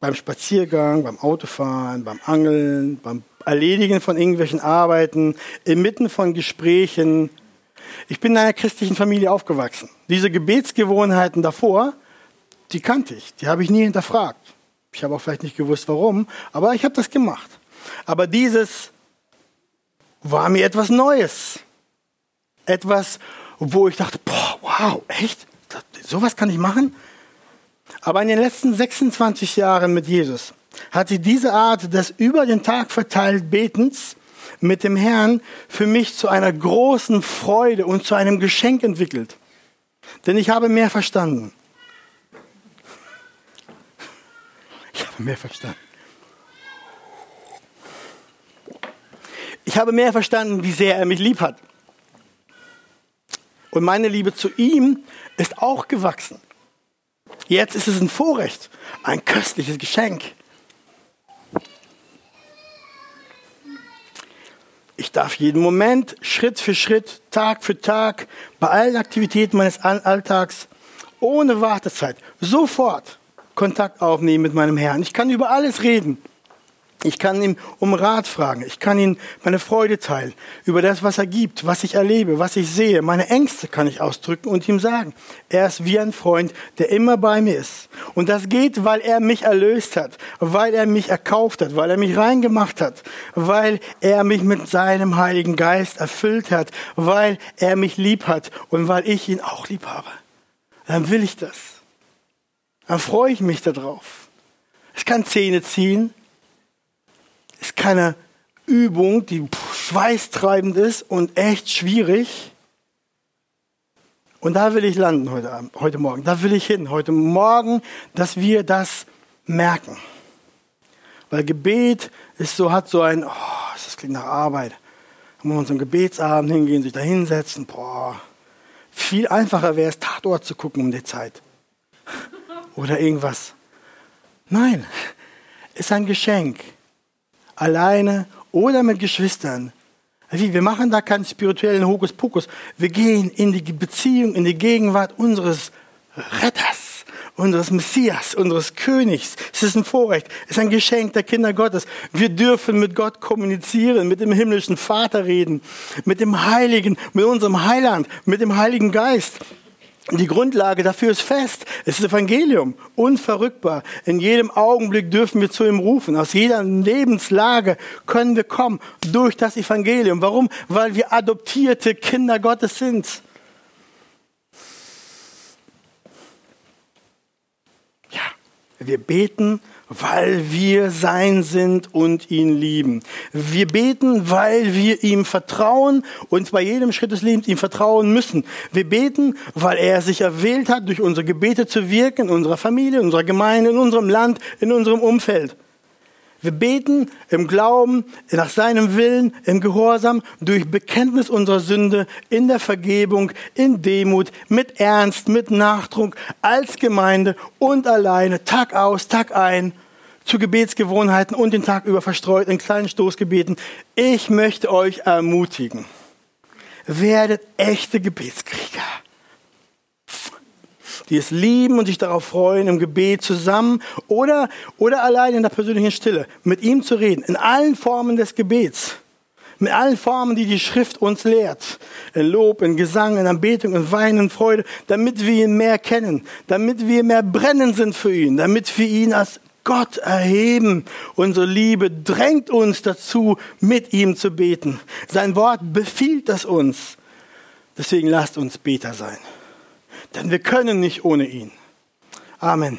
Beim Spaziergang, beim Autofahren, beim Angeln, beim Erledigen von irgendwelchen Arbeiten, inmitten von Gesprächen. Ich bin in einer christlichen Familie aufgewachsen. Diese Gebetsgewohnheiten davor die kannte ich, die habe ich nie hinterfragt. Ich habe auch vielleicht nicht gewusst, warum, aber ich habe das gemacht. Aber dieses war mir etwas Neues. Etwas, wo ich dachte, boah, wow, echt? Sowas kann ich machen? Aber in den letzten 26 Jahren mit Jesus hat sich diese Art des über den Tag verteilt Betens mit dem Herrn für mich zu einer großen Freude und zu einem Geschenk entwickelt. Denn ich habe mehr verstanden. Mehr verstanden. Ich habe mehr verstanden, wie sehr er mich lieb hat. Und meine Liebe zu ihm ist auch gewachsen. Jetzt ist es ein Vorrecht, ein köstliches Geschenk. Ich darf jeden Moment, Schritt für Schritt, Tag für Tag, bei allen Aktivitäten meines Alltags, ohne Wartezeit, sofort Kontakt aufnehmen mit meinem Herrn. Ich kann über alles reden. Ich kann ihn um Rat fragen. Ich kann ihm meine Freude teilen über das, was er gibt, was ich erlebe, was ich sehe. Meine Ängste kann ich ausdrücken und ihm sagen. Er ist wie ein Freund, der immer bei mir ist. Und das geht, weil er mich erlöst hat, weil er mich erkauft hat, weil er mich reingemacht hat, weil er mich mit seinem Heiligen Geist erfüllt hat, weil er mich lieb hat und weil ich ihn auch lieb habe. Dann will ich das dann freue ich mich darauf. Es kann Zähne ziehen. Es ist keine Übung, die schweißtreibend ist und echt schwierig. Und da will ich landen heute, Abend, heute Morgen. Da will ich hin, heute Morgen, dass wir das merken. Weil Gebet ist so, hat so ein, oh, das klingt nach Arbeit. Wenn wir uns am Gebetsabend hingehen, sich da hinsetzen, boah. Viel einfacher wäre es, Tatort zu gucken um die Zeit oder irgendwas. Nein, ist ein Geschenk. Alleine oder mit Geschwistern. Wir machen da keinen spirituellen Hokuspokus. Wir gehen in die Beziehung, in die Gegenwart unseres Retters, unseres Messias, unseres Königs. Es ist ein Vorrecht, es ist ein Geschenk der Kinder Gottes. Wir dürfen mit Gott kommunizieren, mit dem himmlischen Vater reden, mit dem Heiligen, mit unserem Heiland, mit dem Heiligen Geist. Die Grundlage dafür ist fest. Es ist Evangelium, unverrückbar. In jedem Augenblick dürfen wir zu ihm rufen. Aus jeder Lebenslage können wir kommen durch das Evangelium. Warum? Weil wir adoptierte Kinder Gottes sind. Ja, wir beten weil wir sein sind und ihn lieben. Wir beten, weil wir ihm vertrauen und bei jedem Schritt des Lebens ihm vertrauen müssen. Wir beten, weil er sich erwählt hat, durch unsere Gebete zu wirken, in unserer Familie, in unserer Gemeinde, in unserem Land, in unserem Umfeld. Wir beten im Glauben, nach seinem Willen, im Gehorsam, durch Bekenntnis unserer Sünde, in der Vergebung, in Demut, mit Ernst, mit Nachdruck, als Gemeinde und alleine, Tag aus, Tag ein, zu Gebetsgewohnheiten und den Tag über verstreut in kleinen Stoßgebeten. Ich möchte euch ermutigen. Werdet echte Gebetskrieger die es lieben und sich darauf freuen, im Gebet zusammen oder, oder allein in der persönlichen Stille mit ihm zu reden, in allen Formen des Gebets, mit allen Formen, die die Schrift uns lehrt, in Lob, in Gesang, in Anbetung, in Wein, in Freude, damit wir ihn mehr kennen, damit wir mehr brennen sind für ihn, damit wir ihn als Gott erheben. Unsere Liebe drängt uns dazu, mit ihm zu beten. Sein Wort befiehlt das uns. Deswegen lasst uns Beter sein denn wir können nicht ohne ihn. Amen.